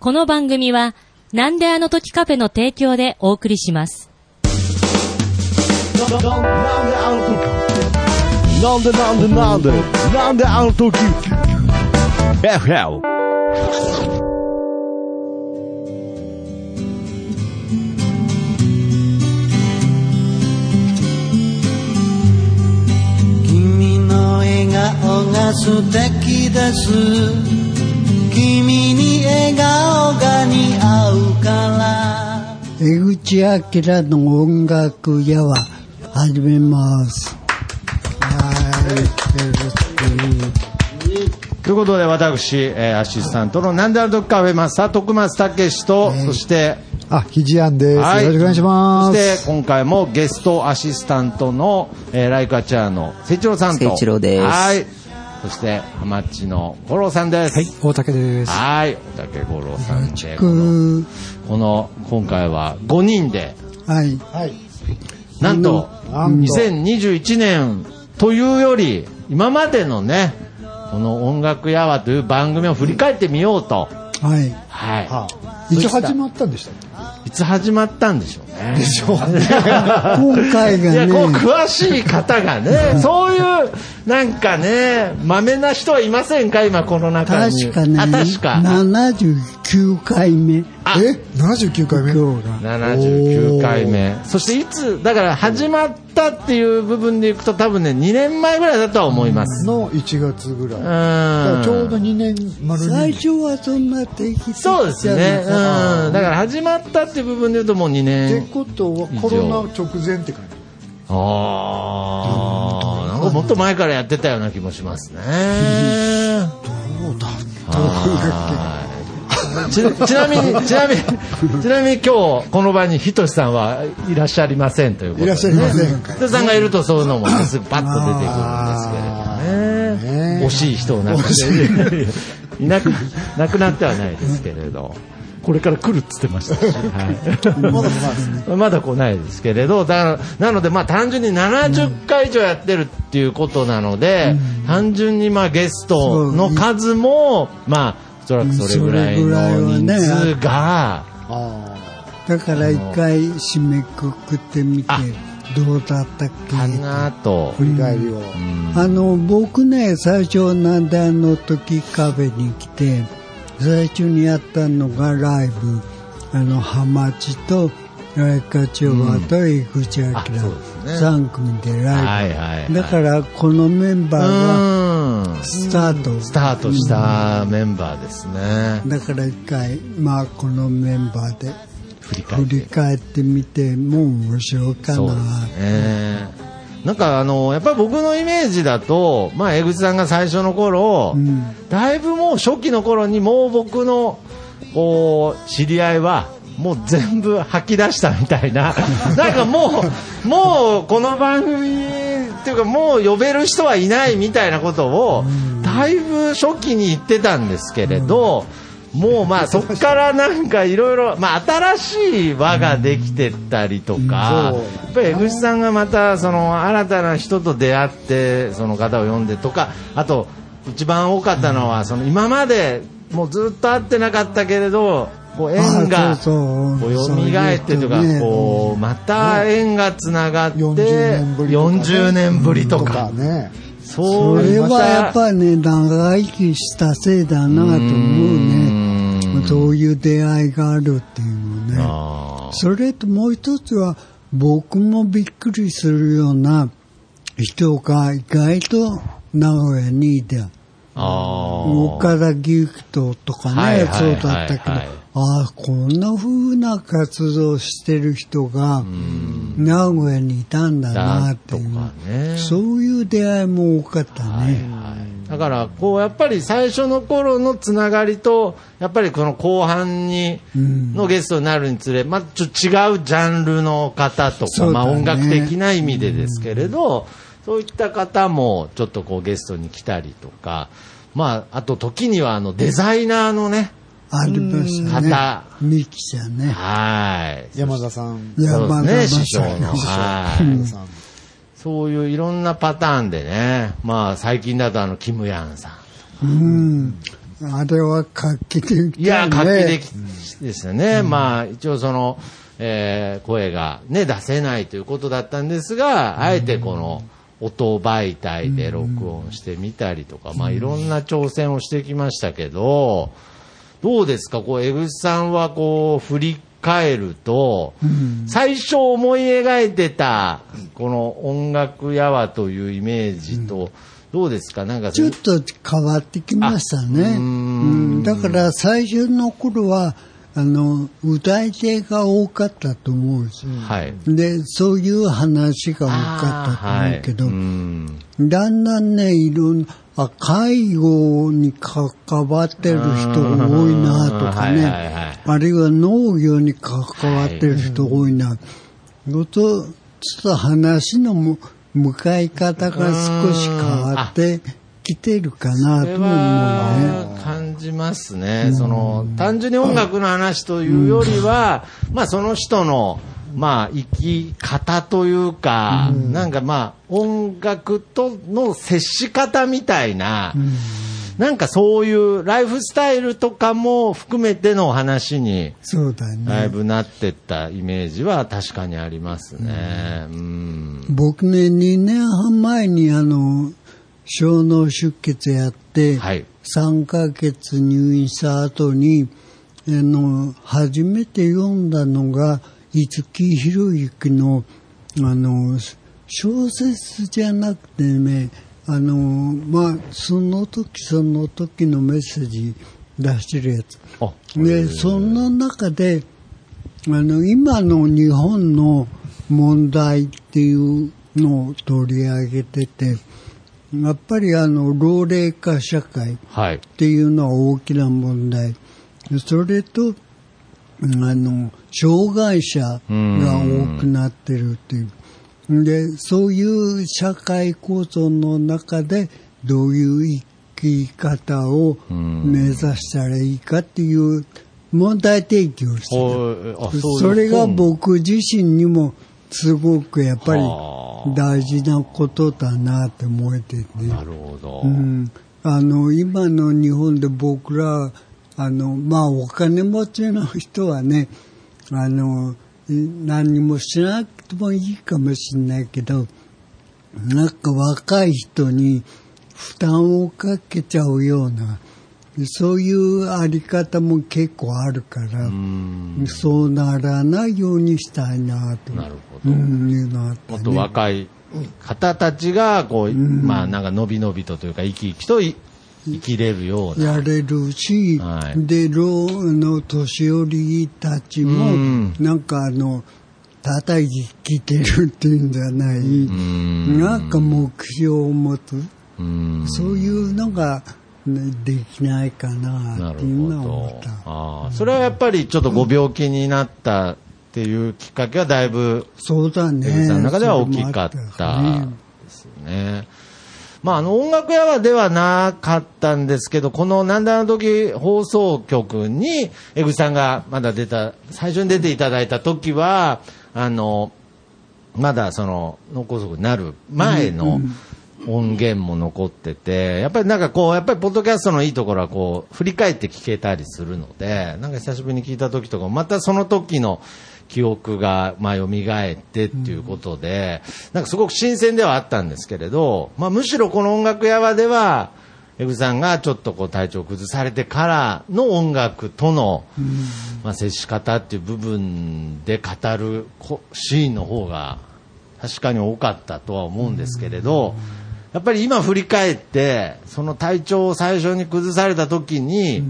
この番組は、なんであの時カフェの提供でお送りします。なんでなんでなんでなんであの時 FL 君の笑顔が素敵です君笑顔が似合うから江口明の音楽屋は始めます。はい、よろしく。ということで、私、えーアシスタントのなんであるときカフェマスター、徳松武史と、そして、あ、ひじやんです。はいよろしくお願いします。そして、今回もゲストアシスタントの、えーライカチャーの聖一郎さんと。聖一郎ですはい。そして、ハマッチの五郎さんです。はい、大竹です。はい。大竹五郎さんで、この、くこの今回は5人で、はい。はい。なんと、なんと2021年というより、今までのね、この音楽やわという番組を振り返ってみようと。はい。はい。はあ、いつ始まったんでしたっいつ始まったんでしょうね。けでしょうね。今回いや、がこう、ね、詳しい方がね、そういう、なんかね、まめな人はいませんか？今、この中に。確かね、あ、確か。79回目、あえ ?79 回目？今日が。79回目。そして、いつ、だから、始まったっていう部分でいくと、多分ね、2年前ぐらいだとは思います。の1月ぐらい。うん。だからちょうど2年丸に。最初はそんな定期的そうですね。うん。だから、始まったっていう部分で言うと、もう2って年。ことはコロナ直前って感じ？ああ、なんかもっと前からやってたような気もしますね。どうだはいちちなみに、ちなみに、ちなみに今日、この場にひとしさんはいらっしゃいませんということで、いらっしゃいません。ひとしさんがいるとそういうのもねすぐパッと出てくるんですけれどね。ね惜しい人をなんかね、い。なく、なくなってはないですけれど。これから来るっつってました。し、はい、まだ来ないですけれど、だからなので、まあ、単純に70回以上やってるっていうことなので、単純にまあゲストの数も、まあ、おそらくそれぐらいの人数が、あだから一回締めくくってみてあ、どうだったっけ？かなとあ、。振り返りを。あの、僕ね、最初なんであの時カフェに来て、最初にやったのがライブ、あの、ハマチと、ライカチョバと江口明、あそうですね3組でライブ。はいはいはいだから、このメンバーがうんスタート。スタートしたメンバーですね。だから一回、まあ、このメンバーで振り返ってみても面白いかな。ですね。なんかあの、やっぱり僕のイメージだと、まあ、江口さんが最初の頃、うんだいぶもう初期の頃にもう僕の、こう、知り合いは、もう全部吐き出したみたいな。なんかもう、もうこの番組っていうかもう呼べる人はいないみたいなことを、だいぶ初期に言ってたんですけれど、もうまあそこからなんかいろいろ、まあ新しい輪ができてったりとか、うんやっぱり江口さんがまたその新たな人と出会ってその方を呼んでとか、あと一番多かったのはその今までもうずっと会ってなかったけれど、こう縁がこう蘇ってとかこうまた縁がつながって40年ぶりとか、ね。40年ぶりとか、ね。それはやっりぱりね、長生きしたせいだなと思うね。そういう出会いがあるっていうのね。あそれともう一つは、僕もびっくりするような人が意外と名古屋にいて、ああ岡田ギフトとかね、はいはいはいそうだったけど、はいああ、こんな風な活動してる人が名古屋にいたんだなっていう、ね。そういう出会いも多かったね。だからこうやっぱり最初の頃のつながりとやっぱりこの後半にうんのゲストになるにつれ、まあ、ちょっと違うジャンルの方とか、ね。まあ、音楽的な意味でですけれど、そういった方もちょっとこうゲストに来たりとか、まあ、あと時にはあのデザイナーのね、ありましたね方。ミキちゃんね。はい。山田さん。そうですね、師匠の。師匠はい。山田さん。そういういろんなパターンでね、まあ最近だとあの、キムヤンさん。うん。あれは画期的だね。いや、画期的ですよね。まあ、一応その、えー声がね、出せないということだったんですが、あえてこの、音媒体で録音してみたりとか、まあいろんな挑戦をしてきましたけど、どうですか？こう、江口さんはこう、振り返ると、最初思い描いてた、この音楽やわというイメージと、どうですか？なんか、ちょっと変わってきましたね。あうーん。うん。だから最初の頃は、あの、歌い手が多かったと思うんです。よ。はい。で、そういう話が多かったと思うけど、はい。うん。だんだんね、いろんな、あ介護に関わってる人が多いなとかはいはいはいね、あるいは農業に関わってる人多いな。ごと、ちょっと話のむ向かい方が少し変わってきてるかなとも思うね。は感じますね。その、単純に音楽の話というよりは、まあその人の、まあ生き方というか、なんかまあ音楽との接し方みたいな、なんかそういうライフスタイルとかも含めてのお話に、そうだね。だいぶなってったイメージは確かにありますね。うん。僕ね、2年半前にあの、小脳出血やって、はい。3ヶ月入院した後に、あの、初めて読んだのが、五木ひろゆきの、あの、小説じゃなくてね、あの、まあ、その時その時のメッセージ出してるやつ。あ、で、その中で、あの、今の日本の問題っていうのを取り上げてて、やっぱりあの、老齢化社会はい。っていうのは大きな問題。でそれと、うんあの、障害者が多くなってるっていう。で、そういう社会構造の中で、どういう生き方を目指したらいいかっていう問題提起をしてる。それが本僕自身にもすごくやっぱりはあ大事なことだなって思えてね。なるほど。うん、あの今の日本で僕らあのまあお金持ちの人はねあのい何にもしなくてもいいかもしれないけどなんか若い人に負担をかけちゃうようなそういうあり方も結構あるから、うんそうならないようにしたいなと、なるほど。うん、いうのあったね。もっと若い方たちが、こう、まあ、なんか、のびのびとというか、生き生きとい生きれるような。やれるし、はいで、老の年寄りたちも、うんなんかあの、叩きてるっていうんじゃない、んなんか目標を持つ、うんそういうのが、ね、できないかなっていうほのは思っど。た。ああ、それはやっぱりちょっとご病気になったっていうきっかけはだいぶ、そうだね。さんの中では大きかったねですね。まあ、あの、音楽屋はではなかったんですけど、このなんであの時放送局に、江口さんがまだ出た、最初に出ていただいた時は、あの、まだその脳梗塞になる前の音源も残ってて、やっぱりなんかこう、やっぱりポッドキャストのいいところはこう、振り返って聞けたりするので、なんか久しぶりに聞いた時とかも、またその時の記憶が、まあ、蘇ってっていうことで、なんかすごく新鮮ではあったんですけれど、まあ、むしろこの音楽屋場では、エグさんがちょっとこう体調を崩されてからの音楽との、まあ、接し方っていう部分で語るこシーンの方が確かに多かったとは思うんですけれど、やっぱり今振り返って、その体調を最初に崩された時に、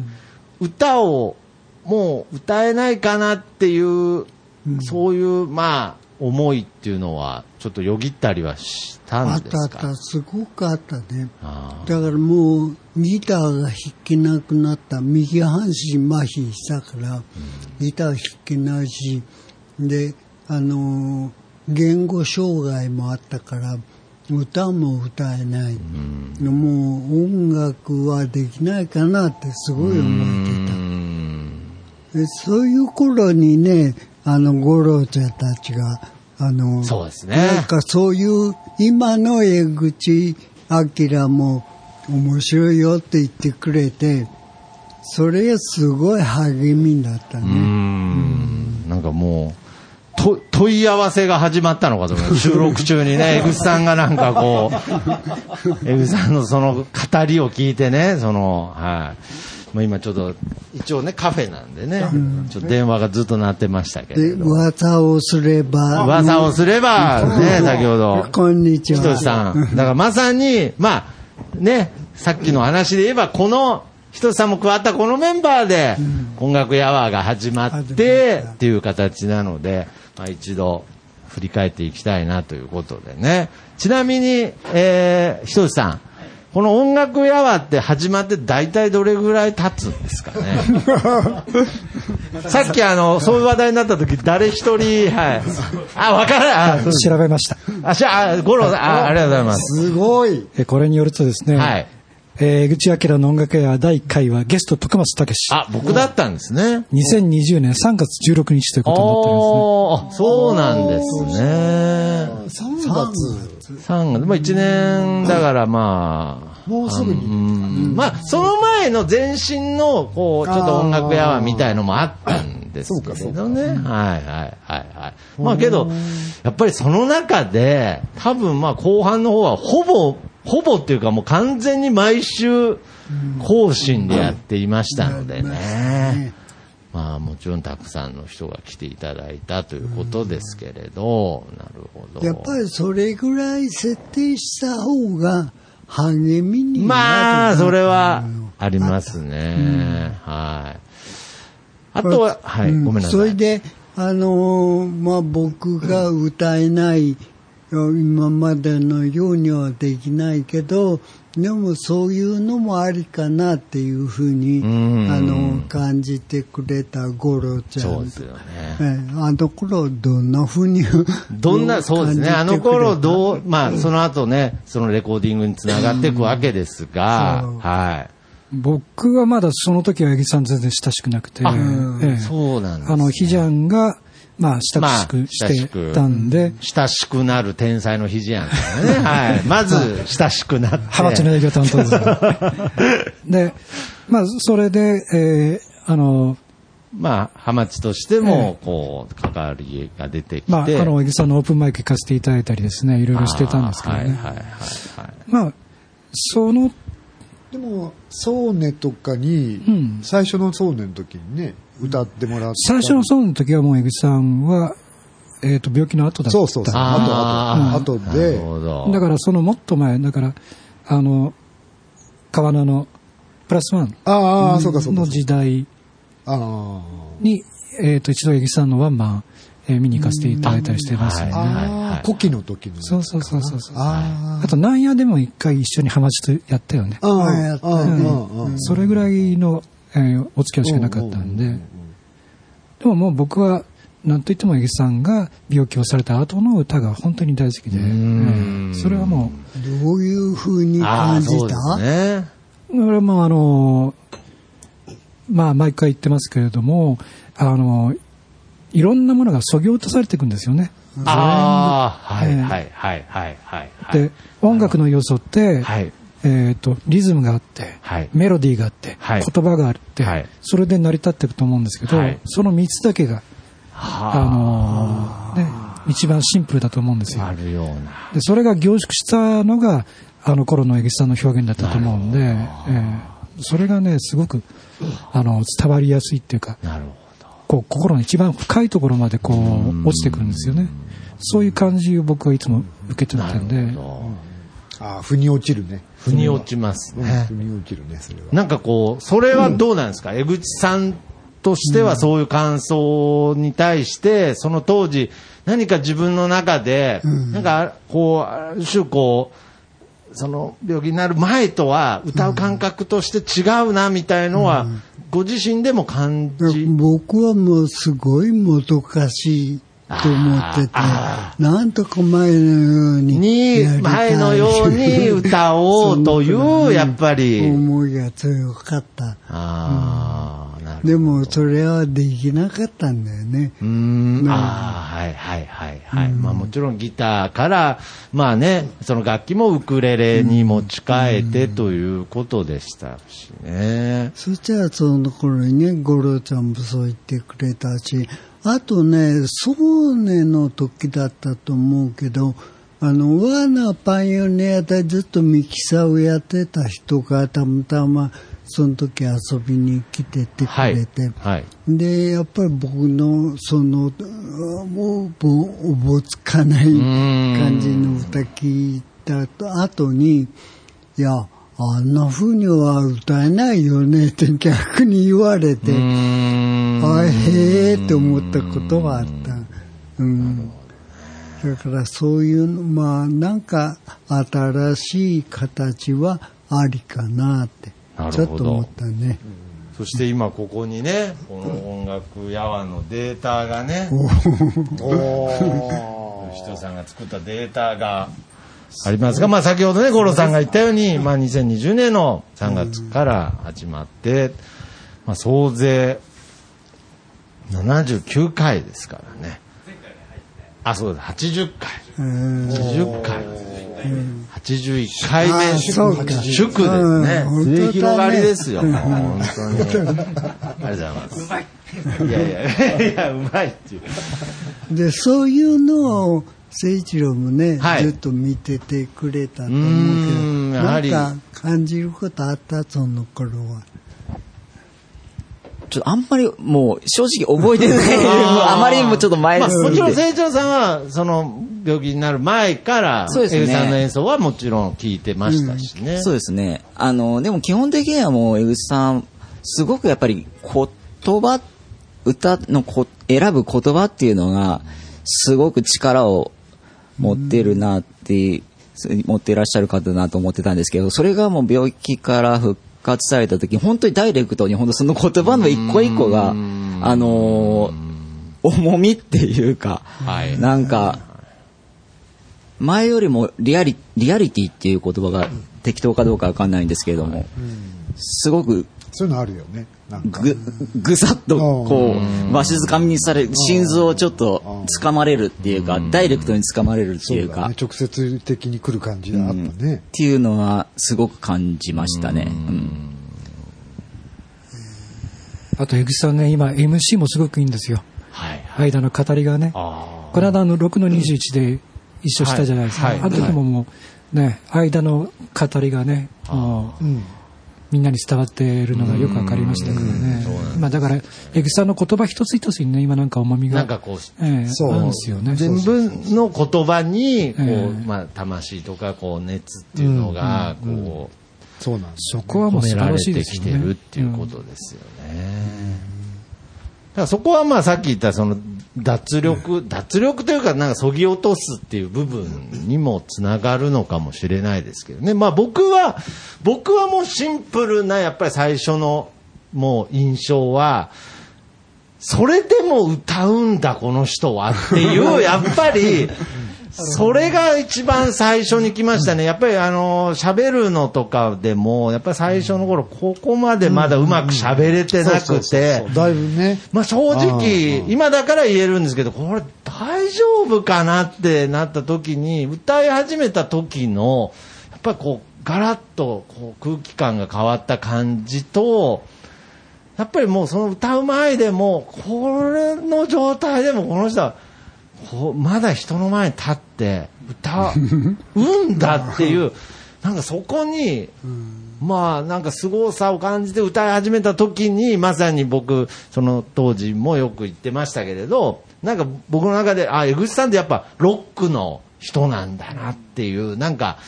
歌をもう歌えないかなっていう、そういう、まあ、思いっていうのは、ちょっとよぎったりはしたあんですか？ったあった、すごくあったね。あだからもうギターが弾けなくなった。右半身麻痺したから、ギター弾けないしであのー言語障害もあったから歌も歌えない、もう音楽はできないかなってすごい思ってた。でそういう頃にね、あの、五郎ちゃんたちが、あの、そうですねなんかそういう、今の江口明も面白いよって言ってくれて、それがすごい励みになったね。ん。なんかもう、と問い合わせが始まったのかと思。収録中にね、江口さんがなんかこう、江口さんのその語りを聞いてね、その、はい。もう今ちょっと、一応ね、カフェなんでね、ちょっと電話がずっと鳴ってましたけど。噂をすれば、噂をすれば、ね、先ほど。こんにちひとしは。さん。だからまさに、まあ、ね、さっきの話で言えば、この、ひとしさんも加わったこのメンバーで、音楽やわが始まって、っていう形なので、まあ一度、振り返っていきたいなということでね。ちなみに、えー、ひとしさん。この音楽やわって始まって大体どれぐらい経つんですかね。さっきあの、そういう話題になった時、誰一人、はい。あ、わからん。あ調べました。あ、しゃ、あ、五郎さん、あ、ありがとうございます。すごい。えこれによるとですね、はい。えー、江口明の音楽屋第1回はゲスト徳松武史。あ、僕だったんですね。2020年3月16日ということになってますね。おーあそうなんですね。3月。3月、まあ1年だからまあ。もうすぐに。うん。まあ、その前の前身の、こう、ちょっと音楽屋はみたいのもあったんですけれどね。はいはいはいはい。まあけど、やっぱりその中で、多分まあ後半の方はほぼ、ほぼっていうかもう完全に毎週更新でやっていましたのでね。まあもちろんたくさんの人が来ていただいたということですけれど、なるほど。やっぱりそれぐらい設定した方が励みになる。まあ、それはありますね。はい。あとは、はい、うんごめんなさい。それで、あのーまあ、僕が歌えない、今までのようにはできないけど、でもそういうのもありかなっていうふうに、んあの、感じてくれた五郎ちゃん。そうですよね。ええあの頃どんなふうに どんな、そうですね。あの頃どう、まあ、その後ね、そのレコーディングにつながっていくわけですが、はい。僕はまだその時は八木さん全然親しくなくて、あええそうなんです、ね。あの、ヒジャンが、まあ、親しくしてたんで、親しくなる天才の肘やんからね。はい。まず、親しくなって。ハマチの営業担当ですね。で、まあ、それで、えーあの、まあ、ハマチとしても、こう、関わりが出てきて。まあ、あの、八木さんのオープンマイク行かせていただいたりですね、いろいろしてたんですけどね。はいはいはいはい。まあ、その、でも、ソーネとかに、うん最初のソーネの時にね、歌ってもらった。最初のソロの時はもう江口さんは、えっ、と、病気の後だった。そうそうそう。あーあと、あとなるで、ほど。だからそのもっと前、だから、あの、川名のプラスワンああ、そうかそうかの。時代あに、えっ、と、一度江口さんのワンマン、えー見に行かせていただいたりしてますよね。古希の時の。そうそうそうそうそう。ああと、なんやでも一回一緒にハマチとやったよね。あ。うんあやったそれぐらいの、えーお付き合いしかなかったんで、でももう僕は、なんといっても江口さんが病気をされた後の歌が本当に大好きで、それはもどういうふうにああ、感じた？すね。う、これはもうあの、まあ毎回言ってますけれども、あの、いろんなものがそぎ落とされていくんですよね。ああ、はいええはいはいはいはいはい。で、音楽の要素って、はい。えっ、と、リズムがあって、はいメロディーがあって、はい言葉があって、はいそれで成り立っていくと思うんですけど、はいその3つだけが、あのーね、一番シンプルだと思うんですよ。あるような。で、それが凝縮したのが、あの頃の江口さんの表現だったと思うんで、ええそれがね、すごく、あの、伝わりやすいっていうか、なるほど。こう、心の一番深いところまでこう、落ちてくるんですよね。そういう感じを僕はいつも受けてたんで、ああ、腑に落ちるね。腑に落ちますうんね。腑に落ちるね、それは。なんかこう、それはどうなんですか、江口さんとしてはそういう感想に対して、その当時、何か自分の中で、なんかこう、ある種こう、その病気になる前とは歌う感覚として違うなみたいのは、ご自身でも感じ、僕はもうすごいもどかしいと思っててあ、なんとか前のようにに前のように歌おうという、やっぱり、思いが強かった。ああ、なるでもそれはできなかったんだよね。うーん、ああ、はいはいはいはい。まあもちろんギターから、まあね、その楽器もウクレレに持ち替えてということでしたしね。そしたらその頃にね、五郎ちゃんもそう言ってくれたし、あとね、ソーネの時だったと思うけど、あの、ワーナーパイオニアでずっとミキサーをやってた人がたまたまその時遊びに来ててくはいれて、。はい。で、やっぱり僕のその、あもうぼおぼつかない感じの歌聞いた後に、いや、あんな風には歌えないよねって逆に言われて、あへえって思ったことがあった。うん。だからそういうの、まあなんか新しい形はありかなってちょっと思ったね。そして今ここにね、この音楽やわのデータがね、人さんが作ったデータがありますが、まあ先ほどね、五郎さんが言ったように、まあ2020年の3月から始まって、まあ総勢79回ですからね。あ、そうだ、80回。うん80回。81回目、あそうか祝ですねうん。本当だね末広がりですよ、本当に。ありがとうございます。うまい。いやいや、いや、うまいっていう。でそういうのを誠一郎もね、はいずっと見ててくれたと思うけどやはりなんか感じることあった？その頃はちょっとあんまりもう正直覚えてない。あまりにもちょっと前まあ、もちろん。清張さんは、その、病気になる前から、そうですねエグさんの演奏はもちろん聞いてましたしね。そうですね。あの、でも基本的にはもう、江口さん、すごくやっぱり言葉、歌のこ選ぶ言葉っていうのが、すごく力を持ってるなって、持っていらっしゃる方だなと思ってたんですけど、それがもう病気から復活された時、本当にダイレクトに、本当その言葉の一個一個が、あのー重みっていうか、はい。なんか、前よりもリアリリアリティっていう言葉が適当かどうかわかんないんですけれども、すごくそういうのあるよね。ぐ、ぐさっとこう、わしづかみにされる、心臓をちょっと掴まれるっていうか、ダイレクトに掴まれるっていうか、そうだね。直接的に来る感じがあったね。っていうのはすごく感じましたね。うん。あと、江口さんね、今、MC もすごくいいんですよ。はい。間の語りがね。あこの間、あの、6の21で一緒したじゃないですか。はい。はい。あの時ももう、ね、間の語りがね、もう、みんなに伝わっているのがよくわかりましたからね。まあだから、江口さんの言葉一つ一つにね、今なんか重みあ。が。なんかこう、ええそうあるんですよね。全部の言葉に、こう、ええまあ、魂とか、こう、熱っていうのが、こう、そうなんですそこはもう素晴らしいてきてですよね。るっていうことですよね。だからそこはまあさっき言ったその脱力、脱力というかなんかそぎ落とすっていう部分にもつながるのかもしれないですけどね。まあ僕は、僕はもうシンプルなやっぱり最初のもう印象は、それでも歌うんだこの人はっていう、やっぱり、それが一番最初に来ましたね。やっぱりあの、喋るのとかでも、やっぱり最初の頃、ここまでまだうまく喋れてなくて、だいぶね。まあ正直、今だから言えるんですけど、これ大丈夫かなってなった時に、歌い始めた時の、やっぱりこう、ガラッとこう空気感が変わった感じと、やっぱりもうその歌う前でも、これの状態でもこの人は、こうまだ人の前に立って歌 うんだっていう、なんかそこに、まあなんか凄さを感じて歌い始めた時に、まさに僕、その当時もよく言ってましたけれど、なんか僕の中で、あ、江口さんってやっぱロックの人なんだなっていう、なんか、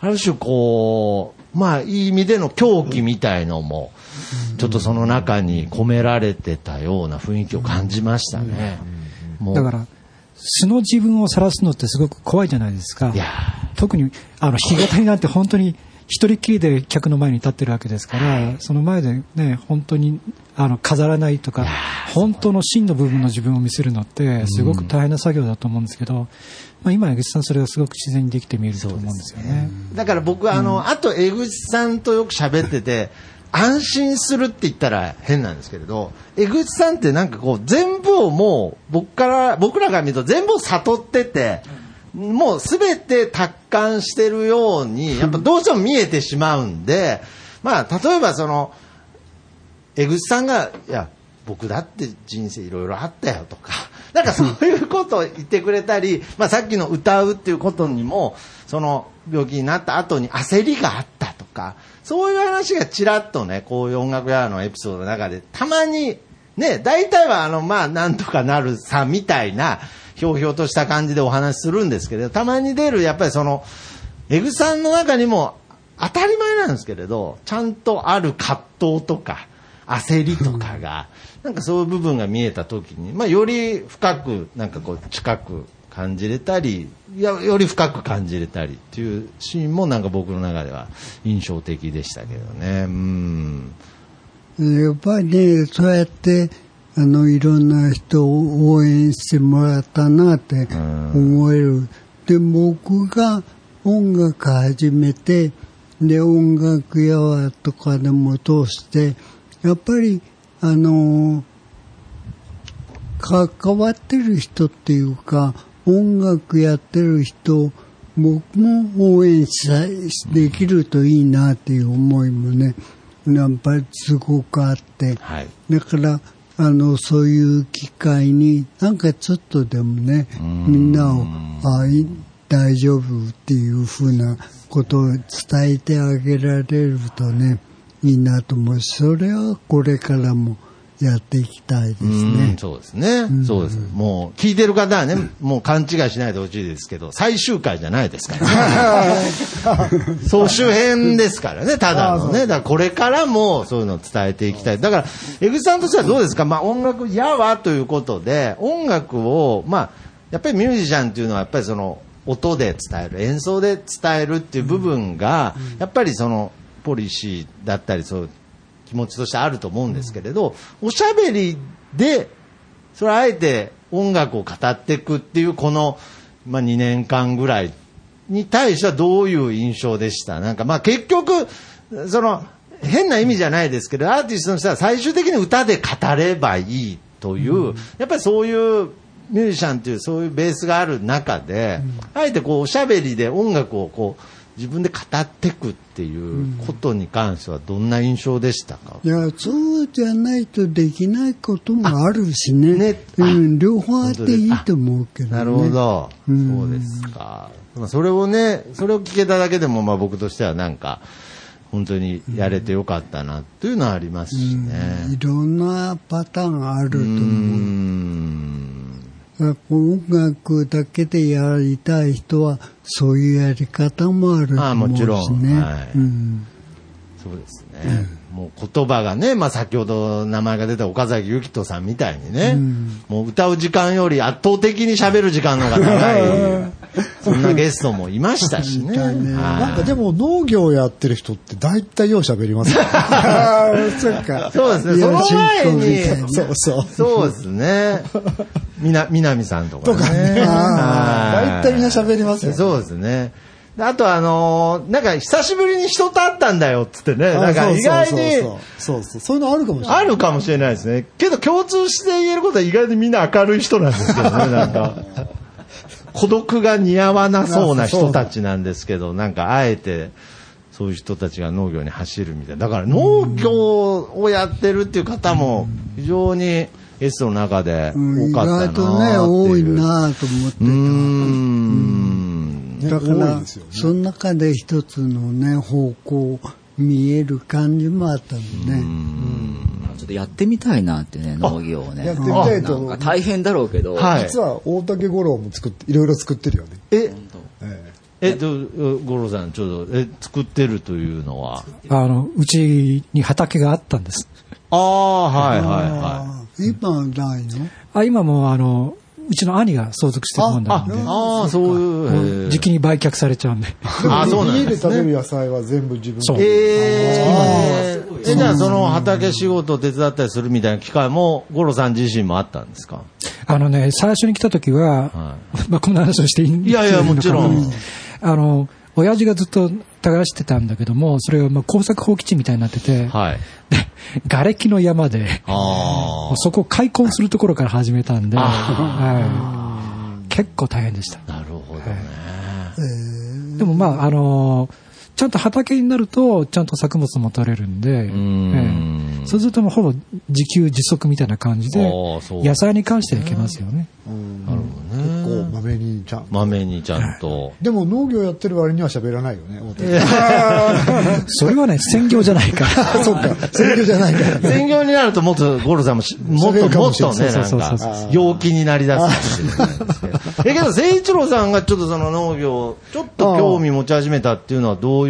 ある種こう、まあいい意味での狂気みたいのも、ちょっとその中に込められてたような雰囲気を感じましたね。だから、素の自分を晒すのってすごく怖いじゃないですかい。や特に、あの、弾き語りなんて本当に一人っきりで客の前に立ってるわけですから、その前でね、本当に、あの、飾らないとか、本当の真の部分の自分を見せるのって、すごく大変な作業だと思うんですけど、まあ今、江口さんそれがすごく自然にできて見えると思うんですよね。だから僕はあの、あと江口さんとよく喋ってて、安心するって言ったら変なんですけれど、江口さんってなんかこう、全部をもう、僕から、僕らが見ると全部を悟ってて、もうすべて達観してるように、やっぱどうしても見えてしまうんで、まあ、例えばその、江口さんが、いや、僕だって人生いろいろあったよとか、なんかそういうことを言ってくれたり、まあさっきの歌うっていうことにも、その病気になった後に焦りがあったとか、そういう話がちらっとね、こういう音楽屋のエピソードの中で、たまに、ね、大体はあの、まあなんとかなるさみたいな、ひょうひょうとした感じでお話しするんですけど、たまに出る、やっぱりその、江口さんの中にも当たり前なんですけれど、ちゃんとある葛藤とか、焦りとかが、なんかそういう部分が見えた時に、まあ、より深く、なんかこう、近く感じれたり、いやより深く感じれたりっていうシーンもなんか僕の中では印象的でしたけどね。うん。やっぱりね、そうやって、あの、いろんな人を応援してもらったなって思える。で、僕が音楽始めて、で、音楽屋とかでも通して、やっぱり、あの、関わってる人っていうか、音楽やってる人、僕も応援したいできるといいなっていう思いもね、やっぱりすごくあって、はい。だから、あの、そういう機会に、なんかちょっとでもね、みんなを、あい大丈夫っていうふうなことを伝えてあげられるとね、いいなと思うし、それはこれからもやっていきたいですうんね。そうですね。そうです。もう、聞いてる方はね、もう勘違いしないでほしいですけど、最終回じゃないですからね。総集編ですからね、ただのね。だからこれからもそういうのを伝えていきたい。だから、江口さんとしてはどうですか？まあ音楽やわということで、音楽を、まあ、やっぱりミュージシャンっていうのはやっぱりその、音で伝える、演奏で伝えるっていう部分が、やっぱりその、ポリシーだったり、そう、気持ちとしてあると思うんですけれど、おしゃべりで、それあえて音楽を語っていくっていうこの、まあ、2年間ぐらいに対してはどういう印象でした？なんかまあ結局、その、変な意味じゃないですけど、アーティストの人は最終的に歌で語ればいいという、やっぱりそういうミュージシャンっていうそういうベースがある中で、あえてこうおしゃべりで音楽をこう自分で語っていくっていうことに関してはどんな印象でしたか、いや、そうじゃないとできないこともあるしね。ねうん、両方あっていいと思うけどね。なるほど、うんそうですか。まあそれをね、それを聞けただけでも、まあ僕としてはなんか、本当にやれてよかったなっていうのはありますしいね。ろんなパターンがあると思う。ん。音楽だけでやりたい人は、そういうやり方もあるとああ思うしね。もちろんはいうんそうですね。もう言葉がね、まあ先ほど名前が出た岡崎由紀人さんみたいにね、もう歌う時間より圧倒的に喋る時間の方が長い、そんなゲストもいましたしね。はいなんかでも農業やってる人って大体よう喋りますよね。ああ、そっか。そうですね、その前に、そうそう。そうですね。みな、みなみさんとかね。はい大体みんな喋りますよね。そうですね。であとあのーなんか久しぶりに人と会ったんだよっつってね、なんか意外にそうそうそうそうそういうのあるかもしれない。あるかもしれないですね。けど共通して言えることは意外にみんな明るい人なんですけどね、なんか。孤独が似合わなそうな人たちなんですけど、なんかあえて、そういう人たちが農業に走るみたいな。だから農業をやってるっていう方も非常にゲストの中で多かったな外とね、多いなと思ってうーん。だから、ねその中で一つのね、方向見える感じもあったのね。ちょっとやってみたいなってね、農業をね。やってみたいと大変だろうけど、はい実は大竹五郎も作って、いろいろ作ってるよね。え、ええ、ど五郎さん、ちょっと、え、作ってるというのは？あの、うちに畑があったんです。ああ、はいはいはあ今はないの？あ今もあの、うちの兄が相続してるもんなんで、、ああ、そういう。時期に売却されちゃうんで。あそうなん家でねです食べる野菜は全部自分そう。で。えー、え、じゃあその畑仕事を手伝ったりするみたいな機会も、五郎さん自身もあったんですか？あのね、最初に来た時は、は まあこんな話をしていいんいやいやもちろん。あの、親父がずっと耕してたんだけども、それがまあ工作放棄地みたいになってて、はい。で、瓦礫の山で、そこを開墾するところから始めたんで、はい、結構大変でした。あ、なるほどね。でもまあ、あのーちゃんと畑になると、ちゃんと作物も取れるんで、んええそうするともうほぼ自給自足みたいな感じで野菜に関してはいけますよね。なるほどね。こう、まめにちゃん。まめにちゃんと。でも農業やってる割には喋らないよね、それはね、専業じゃないから。そっか、専業じゃないから。専業になるともっとゴルさんもしもっともっとね、なんか陽気になりだすかもしれないですけど。え、けど、誠一郎さんがちょっとその農業、ちょっと興味持ち始めたっていうのはどういう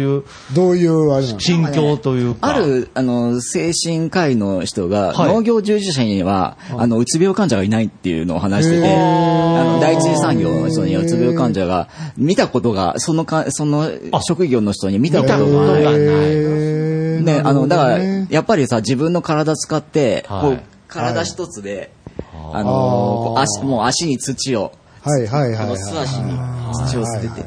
どういうあれなの？心境というか。ある、あの、精神科医の人が、はい。農業従事者には、あの、うつ病患者がいないっていうのを話してて、あの、第一次産業の人にはうつ病患者が、見たことが、そのか、その職業の人に見たことがない。ね、あの、だから、ね。やっぱりさ、自分の体使って、はい。こう、体一つで、あの、足、もう足に土を、はいはいはい素足に土を捨てて、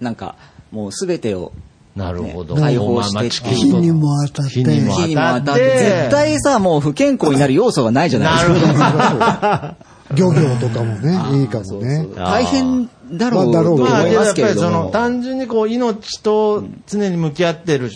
なんか、もうすべてを、なるほど。ね解放して火にも当たって火にも当たって、絶対さ、もう不健康になる要素がないじゃないですか。漁業とかもね、いいかもね。大変だろうと思いますでもやっぱり。その、単純にこう、命と常に向き合ってる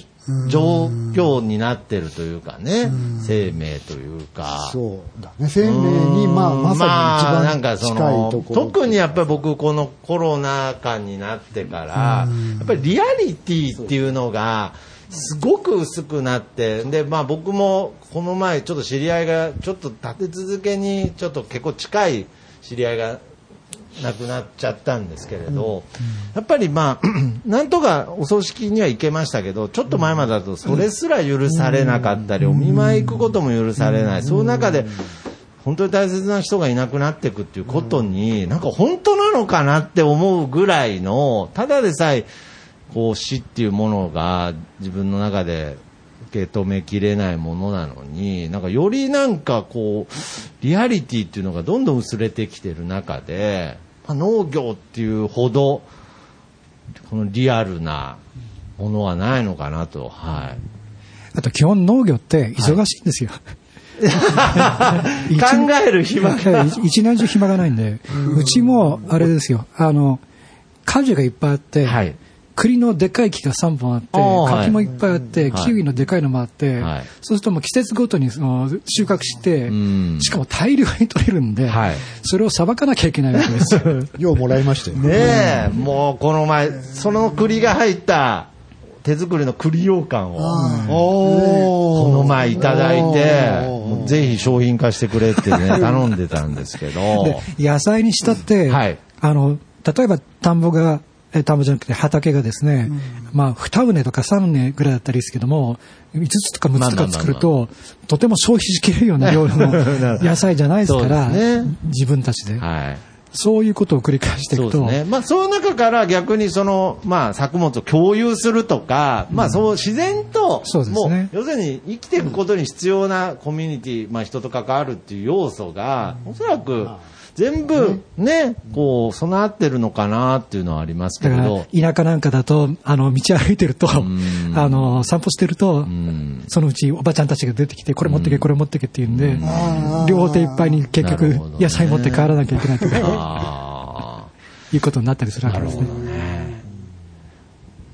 状況になってるというかね、生命というか。そうだね。生命に、まあ、ままあ、さになんかそ一番近いのところ。特にやっぱり僕このコロナ禍になってから、やっぱりリアリティっていうのがすごく薄くなってで、まあ、僕もこの前ちょっと知り合いがちょっと立て続けにちょっと結構近い知り合いが亡くなっちゃったんですけれど、やっぱりまあ なんとかお葬式には行けましたけどちょっと前までだとそれすら許されなかったり、お見舞い行くことも許されない、そういう中で本当に大切な人がいなくなっていくっていうことに、なんか本当なのかなって思うぐらいのただでさえこう死っていうものが自分の中で受け止めきれないものなのに、なんかよりなんかこう、リアリティっていうのがどんどん薄れてきてる中で、まあ、農業っていうほど、このリアルなものはないのかなと、はい。あと基本農業って忙しいんですよ。一 考える暇が。一一年中暇がないんで、うちもあれですよ、あの、果樹がいっぱいあって、はい栗のでかい木が3本あって、柿もいっぱいあって、はい。キウイのでかいのもあって、はい。そうするともう季節ごとにその収穫してん、しかも大量に取れるんで、はい。それをさばかなきゃいけないわけですよ。ようもらいましたよ。ねえ、もうこの前、その栗が入った手作りの栗羊羹を、おこの前いただいて、ぜひ商品化してくれってね、頼んでたんですけど、で野菜にしたって、はい。あの、例えば田んぼが、え田んぼじゃなくて畑がですね、まあ、2畝とか3畝ぐらいだったらいいですけども、5つとか6つとか作ると、とても消費しきれるような 量の野菜じゃないですから、ね。自分たちで、はい。そういうことを繰り返していくと、そうですね。まあ、その中から逆にその、まあ、作物を共有するとか、まあ、そう、自然と、そうですね。要するに生きていくことに必要なコミュニティ、まあ、人と関わるっていう要素が、おそらく、全部、ね、こう、備わってるのかなっていうのはありますけど、田舎なんかだと、あの、道歩いてると、ん。あの、散歩してると、ん。そのうちおばちゃんたちが出てきて、これ持ってけ、これ持ってけって言うんで、両手いっぱいに結局野菜持って帰らなきゃいけないとか、あいうことになったりするわけですね。ー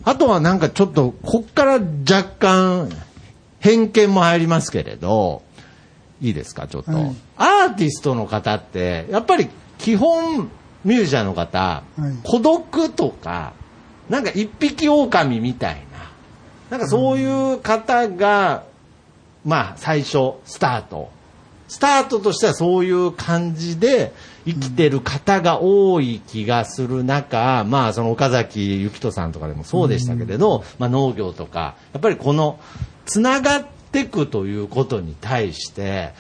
あとはなんかちょっと、こっから若干、偏見も入りますけれど、いいですか、ちょっと。アーティストの方って、やっぱり基本、ミュージシャンの方、はい孤独とか、なんか一匹狼みたいな、なんかそういう方が、まあ最初、スタート。スタートとしてはそういう感じで生きてる方が多い気がする中、まあその岡崎幸人さんとかでもそうでしたけれど、まあ農業とか、やっぱりこのつながっていくということに対して、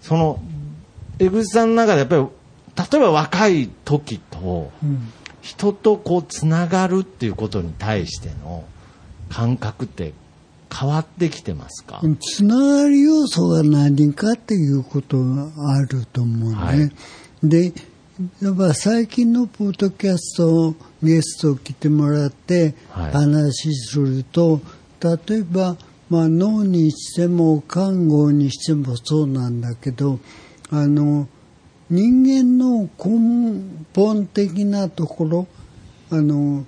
その江口さんの中でやっぱり例えば若い時と人とこうつながるっていうことに対しての感覚って変わってきてますか、つながり要素が何かっていうことがあると思うね。はい。で、やっぱ最近のポッドキャストゲスト来てもらってはい。話すると、例えば、まあ、脳にしても看護にしてもそうなんだけどあの人間の根本的なところあの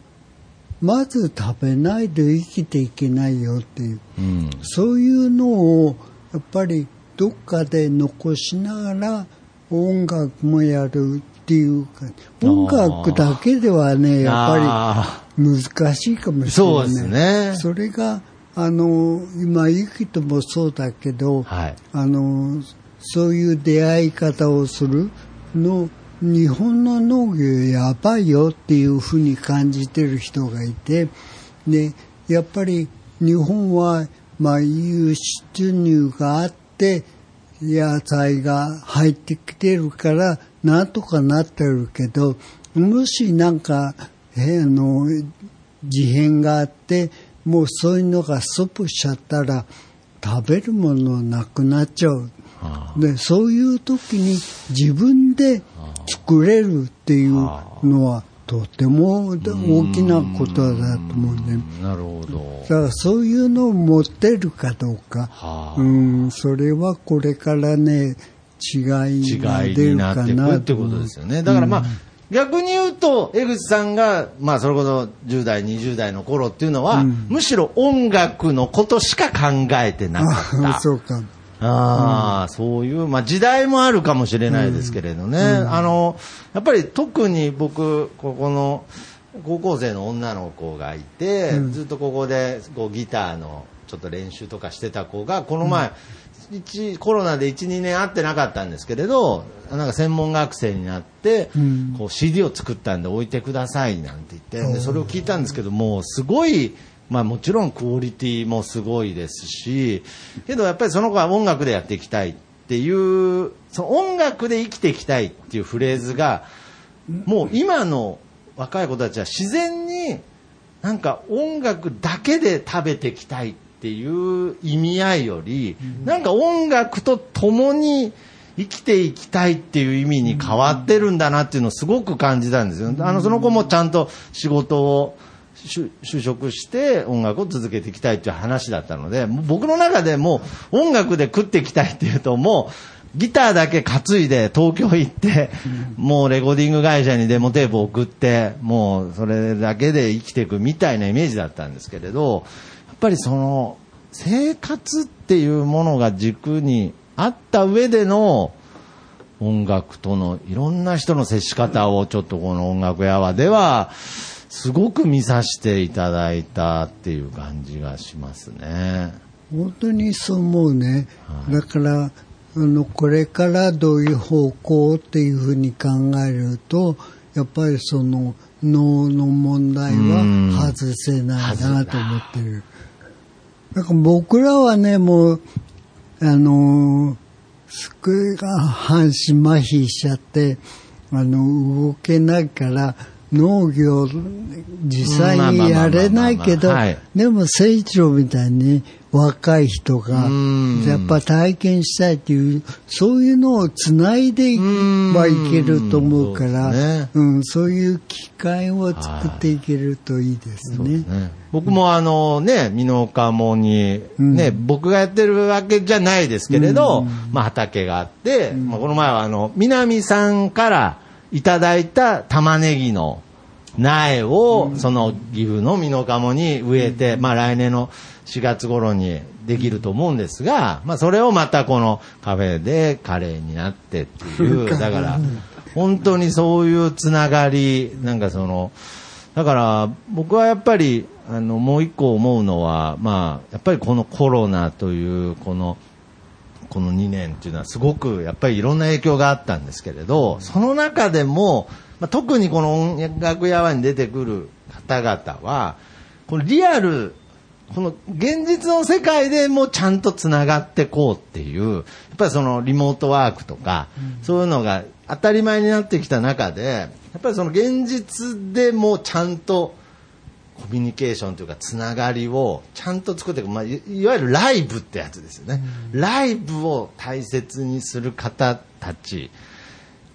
まず食べないで生きていけないよっていううん。そういうのをやっぱりどっかで残しながら音楽もやるっていうか音楽だけではねやっぱあり難しいかもしれない。そうですね。それがあの今ゆきともそうだけど、ーはい。あのそういう出会い方をするの日本の農業やばいよっていうふうに感じてる人がいてでやっぱり日本はまあ輸出入があって野菜が入ってきてるからなんとかなってるけどもしなんかえあの事変があってもうそういうのがストップしちゃったら食べるものなくなっちゃう。でそういう時に自分で作れるっていうのはとても大きなことだと思うんで。なるほど。だからそういうのを持ってるかどうか、はあ。うん、それはこれからね違いが出るかになっていくなってことですよね。だからまあ、逆に言うと、江口さんが、まあ、それこそ10代、20代の頃っていうのは、むしろ音楽のことしか考えてなかった。あ そうか。ああ、そういう、まあ時代もあるかもしれないですけれどね。あの、やっぱり特に僕、ここの、高校生の女の子がいて、ずっとここでこうギターのちょっと練習とかしてた子が、この前、一コロナで1、2年会ってなかったんですけれど、なんか専門学生になって、こう CD を作ったんで置いてくださいなんて言って、でそれを聞いたんですけど、もうすごい、まあもちろんクオリティもすごいですし、けどやっぱりその子は音楽でやっていきたいっていう、その音楽で生きていきたいっていうフレーズが、もう今の若い子たちは自然になんか音楽だけで食べていきたいっていう意味合いより、なんか音楽と共に生きていきたいっていう意味に変わってるんだなっていうのをすごく感じたんですよ。あの、その子もちゃんと仕事を就就職して音楽を続けていきたいっていう話だったので、僕の中でもう音楽で食っていきたいっていうともう、ギターだけ担いで東京行って、もうレコーディング会社にデモテープ送って、もうそれだけで生きていくみたいなイメージだったんですけれど、やっぱりその生活っていうものが軸にあった上での音楽とのいろんな人の接し方をちょっとこの音楽やわでは、すごく見させていただいたっていう感じがしますね。本当にそう思うね、だからあのこれからどういう方向っていうふうに考えるとやっぱりその脳の問題は外せないなと思ってる。なんか僕らはねもうあのすっごい半身麻痺しちゃってあの動けないから農業実際にやれないけどでも成長みたいに若い人がうん。やっぱ体験したいっていうそういうのをつないでいけばいけると思うからね。うん、そういう機会を作っていけるといいですね。ね。僕もあのね、美濃加茂に、ね、僕がやってるわけじゃないですけれど、まあ畑があって、まあこの前はあの、南さんからいただいた玉ねぎの苗を、その岐阜の美濃加茂に植えて、まあ来年の4月頃にできると思うんですが、まあそれをまたこのカフェでカレーになってっていう、だから、本当にそういうつながり、なんかその、だから僕はやっぱりあのもう一個思うのは、まあ、やっぱりこのコロナというこのこの2年っていうのはすごくやっぱりいろんな影響があったんですけれどその中でも、まあ、特にこの音楽やわに出てくる方々はこのリアルこの現実の世界でもちゃんとつながってこうっていうやっぱりそのリモートワークとか、そういうのが当たり前になってきた中でやっぱりその現実でもちゃんとコミュニケーションというかつながりをちゃんと作っていく、まあ、いいわゆるライブってやつですよね、ライブを大切にする方たち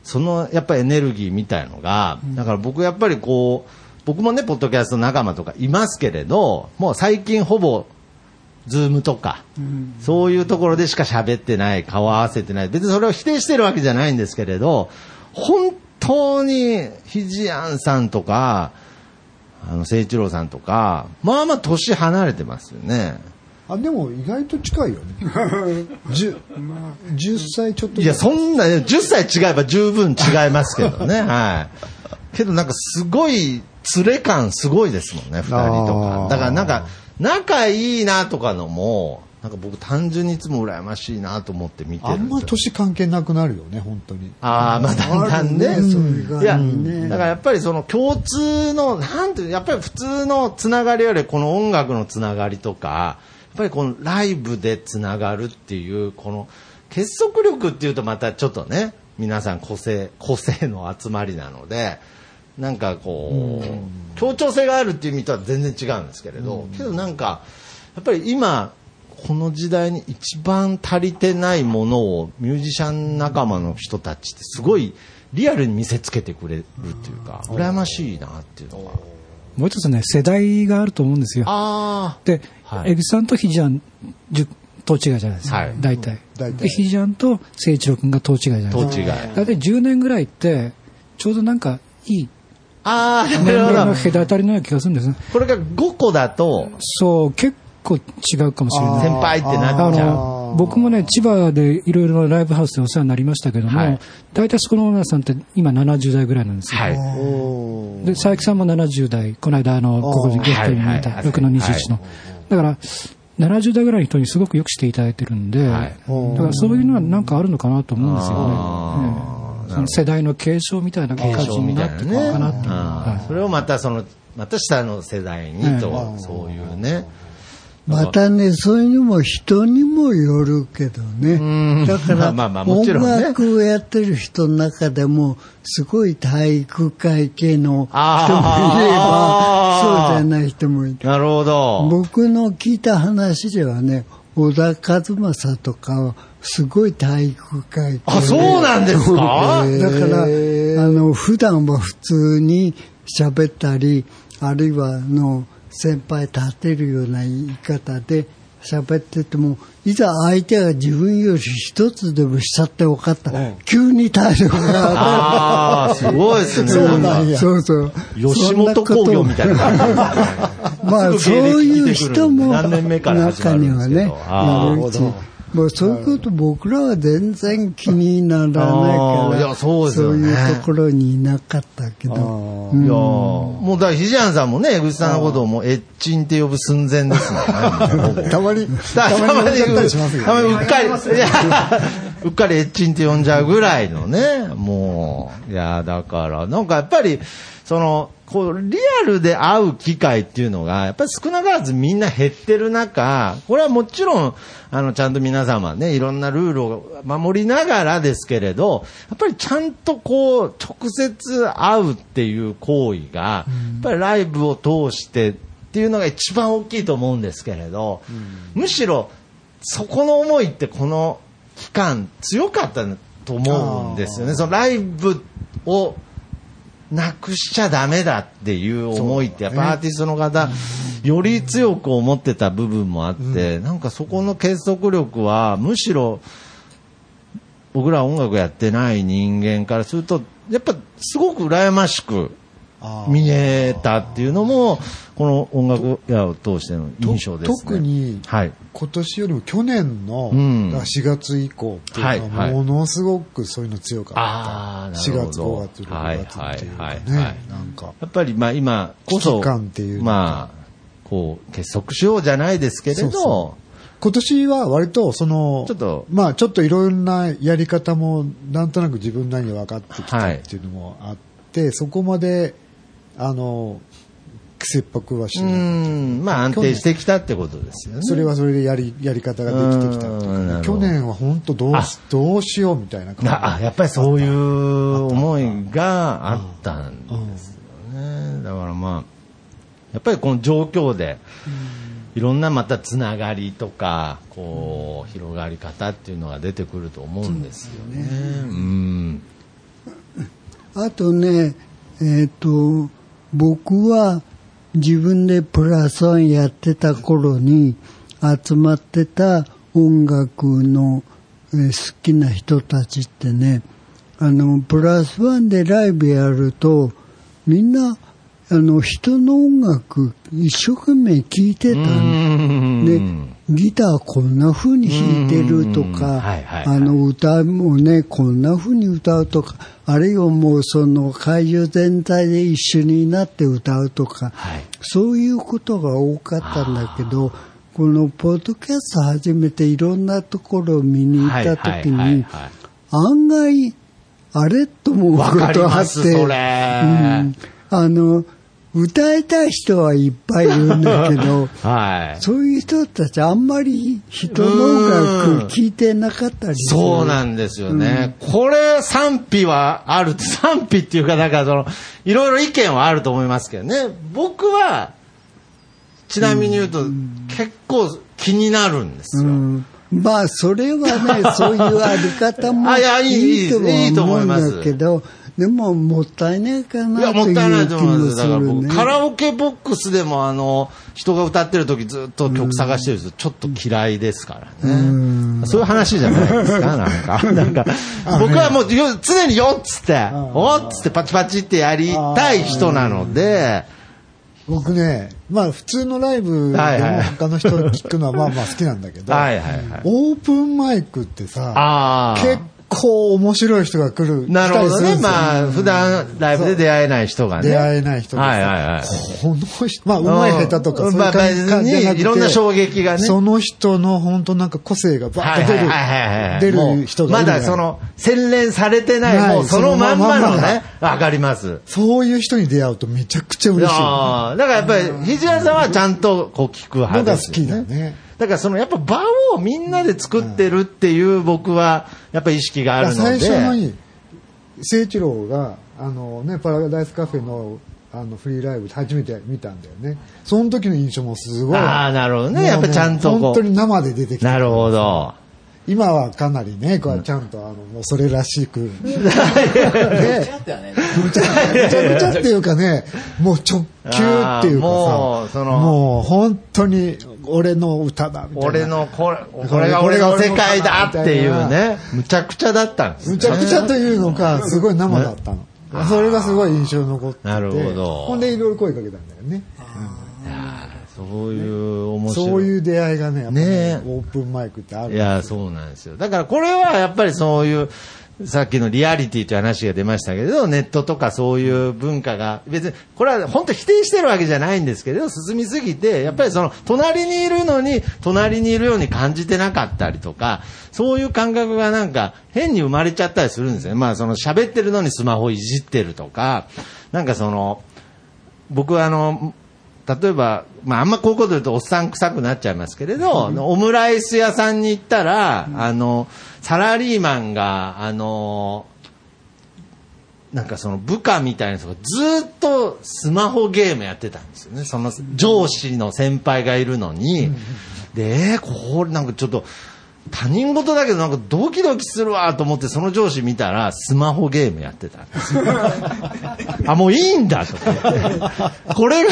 そのやっぱりエネルギーみたいのが、だから僕やっぱりこう、僕もね、ポッドキャスト仲間とかいますけれど、もう最近ほぼ、ズームとか、そういうところでしか喋ってない、顔合わせてない。別にそれを否定してるわけじゃないんですけれど、本当に、ひじやんさんとか、あの、聖一郎さんとか、まあまあ年離れてますよね。あ、でも意外と近いよね。10, 10歳ちょっと。いや、そんな、10歳違えば十分違いますけどね。はい。けどなんかすごい、連れ感すごいですもんね、二人とあか。ーだからなんか、仲いいなとかのも、なんか僕単純にいつも羨ましいなと思って見てあんま。年関係なくなるよね、本当に。ああ、まあだんだんね。ねいや、がねだからやっぱりその共通の、なんていう、やっぱり普通のつながりよりこの音楽のつながりとか、ぱりこのライブでつながるっていう、この結束力っていうとまたちょっとね、皆さん個性、個性の集まりなので、なんかこう、協調性があるっていう意味とは全然違うんですけれど、けどなんか、やっぱり今、この時代に一番足りてないものをミュージシャン仲間の人たちってすごいリアルに見せつけてくれるっていうか、羨ましいなっていうのが。もう一つね、世代があると思うんですよ。あで、はいエグさんとヒジャン、じゅ等違いじゃないですか。はい大体。大体で、ヒジャンと聖一郎君が等違いじゃないあ、ですか。当違い。大体10年ぐらいって、ちょうどなんかいいああ、年なるほど。齢の隔たりのような気がするんですね。これが5個だと、そう、結構違うかもしれない。先輩ってなあっちゃう。の僕もね、千葉でいろいろライブハウスでお世話になりましたけども、はい大体そこのオーナーさんって今70代ぐらいなんですよ。はい。で、佐伯さんも70代、この間、あの、ここにゲストに見た、はいはい6の21の。だから、70代ぐらいの人にすごくよくしていただいてるんで、はい。だからそういうのはなんかあるのかなと思うんですよあね。ええ。その世代の継承みたいな感じになってくるのかなっていう。あはー。それをまたその、また下の世代にと、はそういうね。またね、そういうのも人にもよるけどんね。だから、まあまあも音楽をやってる人の中でも、すごい体育会系の人もいれば、そうじゃない人もいる。なるほど。僕の聞いた話ではね、小田和正とかは、すごい体育会系あ、そうなんですか？だから、あの、普段は普通に喋ったり、あるいは、あの、先輩立てるような言い方で喋ってても、いざ相手が自分より一つでも下って分かった。ら、急に体力がああ、すごいですね。そうなんや。そうそう。吉本興業みたいな。まあ、そういう人も中にはね、いるし、もうそういうこと僕らは全然気にならないあから、ーいやそうですよね。いうところにいなかったけど、いやー。もうだから、ひじやんさんもね、江口さんのことをもう、エッチンって呼ぶ寸前ですもんね。たまに、たたまにたりしまにうね。っかり、うっかりエッチンって呼んじゃうぐらいのね、もう、いや、だから、なんかやっぱり、その、こう、リアルで会う機会っていうのが、やっぱり少なからずみんな減ってる中、これはもちろん、あの、ちゃんと皆様ね、いろんなルールを守りながらですけれど、やっぱりちゃんとこう、直接会うっていう行為が、やっぱりライブを通してっていうのが一番大きいと思うんですけれど、むしろ、そこの思いってこの期間強かったと思うんですよね。そのライブをなくしちゃダメだっていう思いってやっぱアーティストの方、より強く思ってた部分もあって、なんかそこの結束力はむしろ僕ら音楽やってない人間からすると、やっぱすごく羨ましく見えたっていうのも、この音楽屋を通しての印象ですね。特にはい。今年よりも去年の、うんだから4月以降っていうのはいははいものすごくそういうの強かった。あーな4るほど月、5月、6月っていうかはいはいはいねはい。なんか。やっぱりまあ今こそ、危機感っていうのかまあ、こう、結束しようじゃないですけれど、そうそ今年は割とその、ちょっとまあちょっといろんなやり方もなんとなく自分なりに分かってきたはいっていうのもあって、そこまで、あの、切迫はしうない。ん、まあ安定してきたってことですよね。それはそれでやり、やり方ができてきた去年は本当どうどうしようみたいな感じ。やっぱりそういう思いがあったんですよね。だからまあ、やっぱりこの状況で、いろんなまたつながりとか、こう、広がり方っていうのが出てくると思うんですよね。うん。あとね、えっ、と、僕は自分でプラスワンやってた頃に集まってた音楽の、えー好きな人たちってね、あの、プラスワンでライブやると、みんな、あの、人の音楽一生懸命聴いてたの。で、ギターこんな風に弾いてるとうんかはいはいはい、あの歌もね、こんな風に歌うとか、あるいはもうその会場全体で一緒になって歌うとか、はい。そういうことが多かったんだけど、このポッドキャスト始めていろんなところを見に行った時はいはいはいに、はい。案外、あれと思うことがあって、うん。あの、歌いたい人はいっぱいいるんだけど、はい。そういう人たちあんまり人の音楽聴いてなかったりするそうなんですよね。これ賛否はある、賛否っていうか、だからその、いろいろ意見はあると思いますけどね。僕は、ちなみに言うと、結構気になるんですよ。うんまあ、それはね、そういうあり方も あいやいと思うん思いますだけど、でも、もったいないかいや、なともったいないと思います。だから僕。カラオケボックスでも、あの、人が歌ってる時ずっと曲探してる人、ちょっと嫌いですからね。そういう話じゃないですか、なんか。なんか、僕はもうよ常によっつって、おっつってパチパチってやりたい人なので、僕ね、まあ普通のライブでも他の人聞くのはまあまあ好きなんだけど、はいはいはい。オープンマイクってさ。結構面白い人が来る。なるほどね。まあ、普段ライブで出会えない人がね。出会えない人はいはいはい。この人、まあ、うまい下手とか、うんそういう感じじいろんな衝撃がねその人の本当なんか個性がバーッと出る、出る人がまだその、洗練されてない、もうそのまんまそのね、わかります。そういう人に出会うとめちゃくちゃい嬉しい。だからやっぱり、肘屋さんはちゃんとこう聞く派のが好ですよきだね。だからそのやっぱ場をみんなで作ってるっていう僕はやっぱ意識があるので。最初のに、誠一郎が、あのね、パラダイスカフェの、あの、フリーライブ初めて見たんだよね。その時の印象もすごい。ああ、なるほどね。やっぱちゃんとこう。本当に生で出てきた。なるほど。今はかなりね、こうちゃんと、あの、もうそれらしく。ね、むちゃむちゃくちゃっていうかね、もう直球っていうかさ、あーもうそのもう本当に俺の歌だみたいな。俺のこれ、これが俺の世界だっていうね。むちゃくちゃだったんですね。むちゃくちゃというのか、すごい生だったの。それがすごい印象に残ってて。なるほどほんでいろいろ声かけたんだよね。そういう面白い。そういう出会いがね、やっぱねね、オープンマイクってある。いや、そうなんですよ。だからこれはやっぱりそういう、さっきのリアリティという話が出ましたけど、ネットとかそういう文化が、別に、これは本当否定してるわけじゃないんですけれど、進みすぎて、やっぱりその、隣にいるのに、隣にいるように感じてなかったりとか、そういう感覚がなんか変に生まれちゃったりするんですよね。まあその喋ってるのにスマホいじってるとか、なんかその、僕はあの、例えば、まあ、あんまこういうこと言うとおっさん臭くなっちゃいますけれど、オムライス屋さんに行ったら、あの、サラリーマンが、あの、なんかその部下みたいな人がずっとスマホゲームやってたんですよね。その上司の先輩がいるのに。で、えーこれなんかちょっと、他人事だけどなんかドキドキするわと思ってその上司見たらスマホゲームやってたんですよ。あ、もういいんだと思って。これが、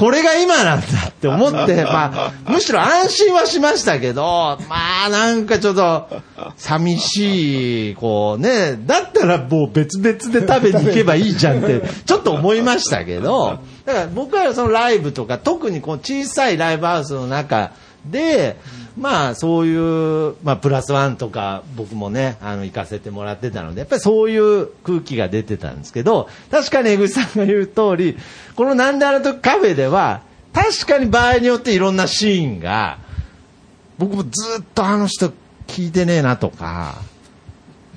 これが今なんだって思って、まあ、むしろ安心はしましたけど、まあなんかちょっと、寂しい、こうね、だったらもう別々で食べに行けばいいじゃんって、ちょっと思いましたけど、だから僕はそのライブとか、特にこう小さいライブハウスの中で、まあそういう、まあプラスワンとか僕もね、あの行かせてもらってたので、やっぱりそういう空気が出てたんですけど、確かに江口さんが言う通り、このなんであの時カフェでは、確かに場合によっていろんなシーンが、僕もずっとあの人聞いてねえなとか、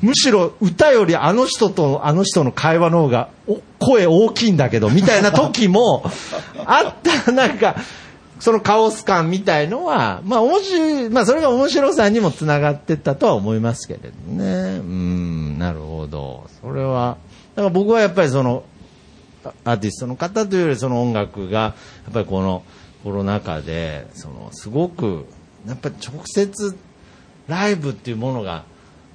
むしろ歌よりあの人とあの人の会話の方が声大きいんだけど、みたいな時もあった、なんか、そのカオス感みたいのは、まあ面白い、まあそれが面白さにもつながってったとは思いますけれどね。うん、なるほど。それは、だから僕はやっぱりその、アーティストの方というよりその音楽が、やっぱりこのコロナ禍で、そのすごく、やっぱり直接ライブっていうものが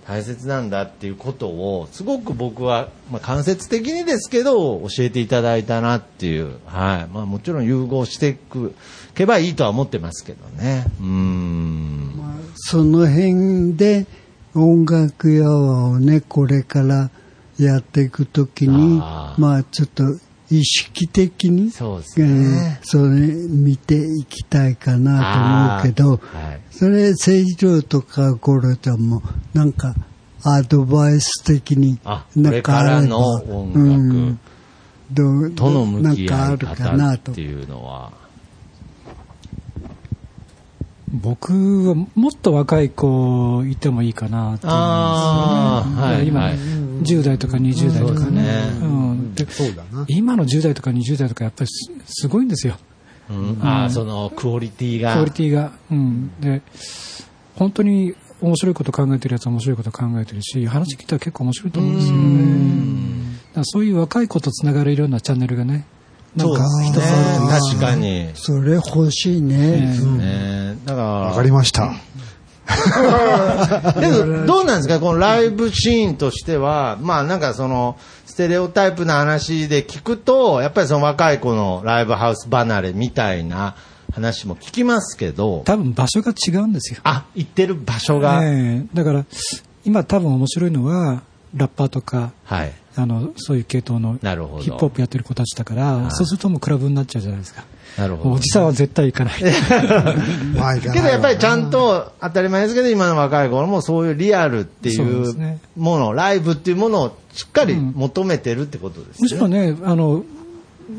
大切なんだっていうことを、すごく僕は、まあ、間接的にですけど、教えていただいたなっていう、はい。まあ、もちろん融合していく、けばいいとは思ってますけどね。うーん。その辺で音楽や輪をね、これからやっていくときに、まあちょっと意識的に、そうですね。えーそれ見ていきたいかなと思うけど、はい。それ、誠一郎とかゴロちゃんも、なんか、アドバイス的に、あなんかあればこれからの音楽。うん。どうとの向き合いなんかあるかなと方って。いうのは。僕はもっと若い子いてもいいかなと思うんですよね今、はい10代とか20代とかね。今の10代とか20代とかやっぱりすすごいんですよ。うん、ああ、その、クオリティが。クオリティが。うん。で、本当に面白いこと考えてるやつは面白いこと考えてるし、話聞いたら結構面白いと思うんですよね。だからそういう若い子とつながれるようなチャンネルがね、なんかね一つあるといいな確かに。それ欲しいね。ねだから、わかりました。でも、どうなんですか？このライブシーンとしては、まあなんかその、ステレオタイプな話で聞くと、やっぱりその若い子のライブハウス離れみたいな話も聞きますけど、多分場所が違うんですよ。あ、行ってる場所が、ええだから、今多分面白いのは、ラッパーとか、はい。あの、そういう系統のヒップホップやってる子たちだから、そうするともうクラブになっちゃうじゃないですか。なるほどおじさんは絶対行かない。まあいかないわけどやっぱりちゃんと当たり前ですけど今の若い頃もそういうリアルっていそうもの、ライブっていうものをしっかり求めてるってことですね。むしろね、あの、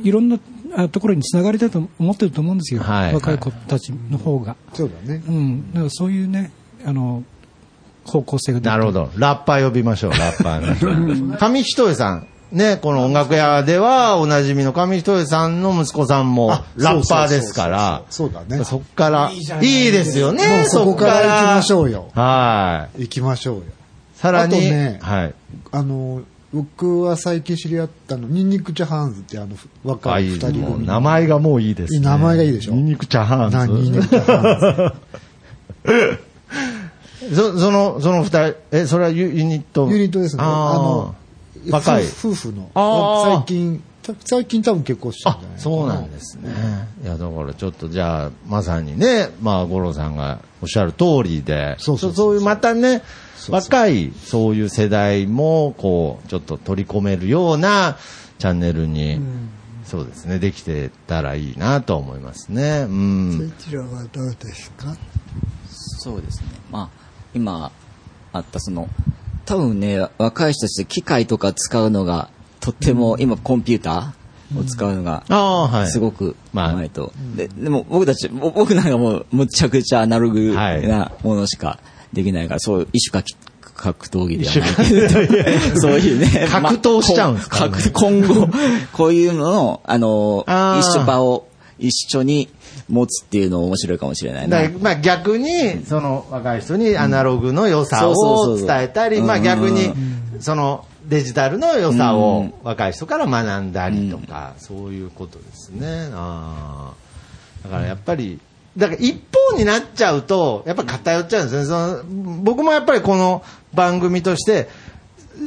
いろんなあところにつながりたいと思ってると思うんですよ。はい若い子たちの方が。そうだね。うん。だからそういうね、あの、方向性がなるほど。ラッパー呼びましょう、ラッパーの。上一重さん。ね、この音楽屋ではおなじみの上一重さんの息子さんもあラッパーですから。そうだねそっから、いいですよね、そこから行きましょう。うよ。はい。行きましょうよ。さらに、あとねはい。あの、僕は最近知り合ったの、ニンニクチャハンズってあの、若あい二人組名前がもういいですね。名前がいいでしょニンニクチャハンズ。なニンニクチャハ そその、その二人、え、それはユユニット？ユニットですね。ああのー、若い。夫夫婦の最近、た最近多分結婚してるんあじゃない、そうなんですね。いや、だからちょっとじゃあ、まさにね、まあ、五郎さんがおっしゃる通りで、そうそうそうそういうまたね、若い、そういう世代も、こう、ちょっと取り込めるようなチャンネルに、そうですね、できてたらいいなと思いますね。うん。そちらはどうですか？そうですね。まあ、今あったその、多分ね、若い人たち機械とか使うのが、とっても、今コンピューターを使うのが。すごくまあうまいと。ででも僕たち、ぼ僕なんかもうむちゃくちゃアナログなものしかできないから、そういう一種格格闘技ではない。けど、そういうね。格闘しちゃうんですかまあ格今後、こういうのの、あの、一緒場を一緒に持つっていうの面白いかもしれないな。まあ逆に、その若い人にアナログの良さを伝えたり、うんまあ逆に、そのデジタルの良さうをん若い人から学んだりとか、そういうことですね。あーだからやっぱり、だから一方になっちゃうと、やっぱ偏っちゃうんですね。その僕もやっぱりこの番組として、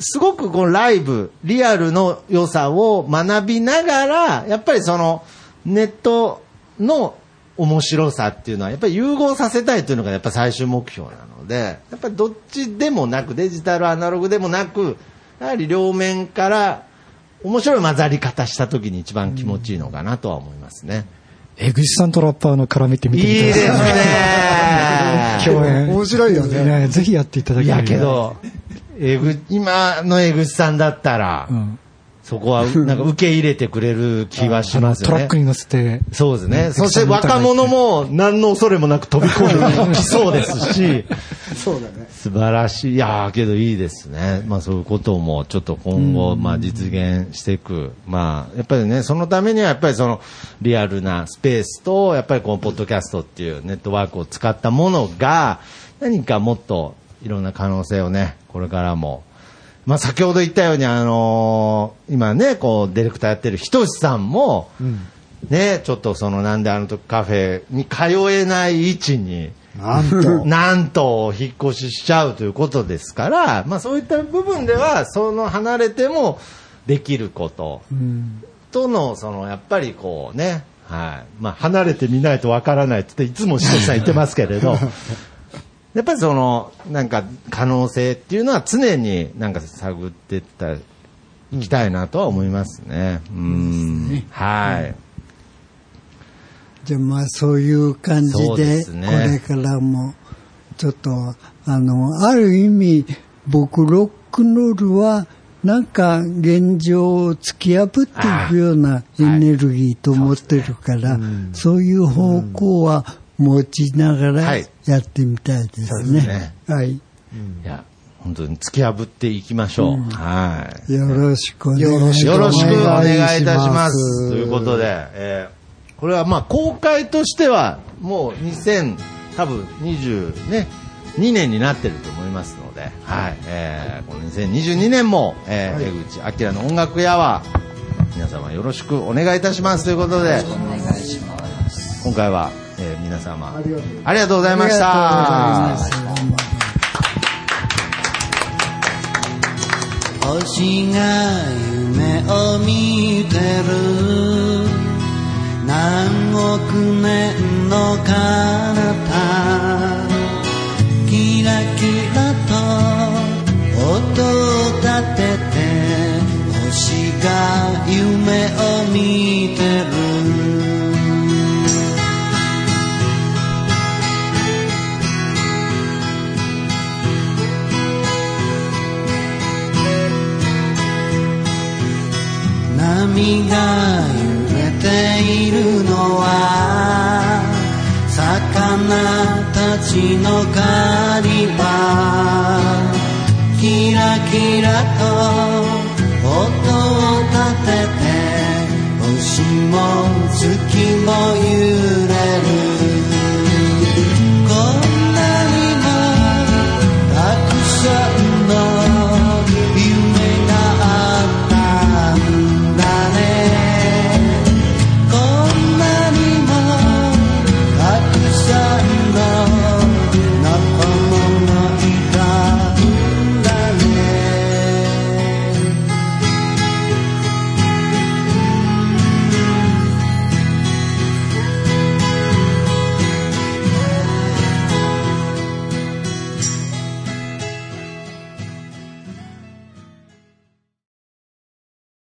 すごくこのライブ、リアルの良さを学びながら、やっぱりそのネットの面白さっていうのは、やっぱり融合させたいというのがやっぱ最終目標なので、やっぱりどっちでもなく、デジタル、アナログでもなく、やはり両面から面白い混ざり方した時に一番気持ちいいのかなとは思いますね。江口さんとラッパーの絡めてみてみたいいいですね。共演。面白いよね。ぜひやっていただきたい。いやけど、えぐ、今の江口さんだったら、うん。そこは なんか受け入れてくれる気はしますよね。トラックに乗せて、そうですね。うんそして若者も何の恐れもなく飛び込んできそうですし、そうだね。素晴らしい。いやーけどいいですね。まあそういうこともちょっと今後、まあ実現していく。まあやっぱりね、そのためにはやっぱりそのリアルなスペースと、やっぱりこのポッドキャストっていうネットワークを使ったものが、何かもっといろんな可能性をね、これからもまあ、先ほど言ったように、あのー今ね、こう、ディレクターやってるひとしさんも、ね、ちょっとその、なんであの時カフェに通えない位置になんと。なんと引っ越ししちゃうということですから、まあそういった部分では、その離れてもできることとの、そのやっぱりこうね、はい。まあ離れてみないとわからないっていつもしさん言ってますけれど、やっぱりその、なんか可能性っていうのは常になんか探っていった、いきたいなとは思いますね。うん。はい。じゃあまあそういう感じでこれからも、ちょっと、あの、ある意味、僕、ロックンロールは、なんか現状を突き破っていくようなエネルギーと思ってるから、そういう方向は持ちながらはいやってみたいですねね。はい。いや、本当に突き破っていきましょう。はい。よろしくお願いします。よろしくお願いいたしお願まいしますす。ということで、えーこれはまあ公開としてはもう2000多分20ね2年になってると思いますので、はい、えーこの2022年も、えー江口明の音楽屋は皆様よろしくお願いいたしますということで、今回は、えー皆様ありがとうございました。星が夢を見てる何億年の彼魚たちの狩りはキラキラと音を立てて星も月も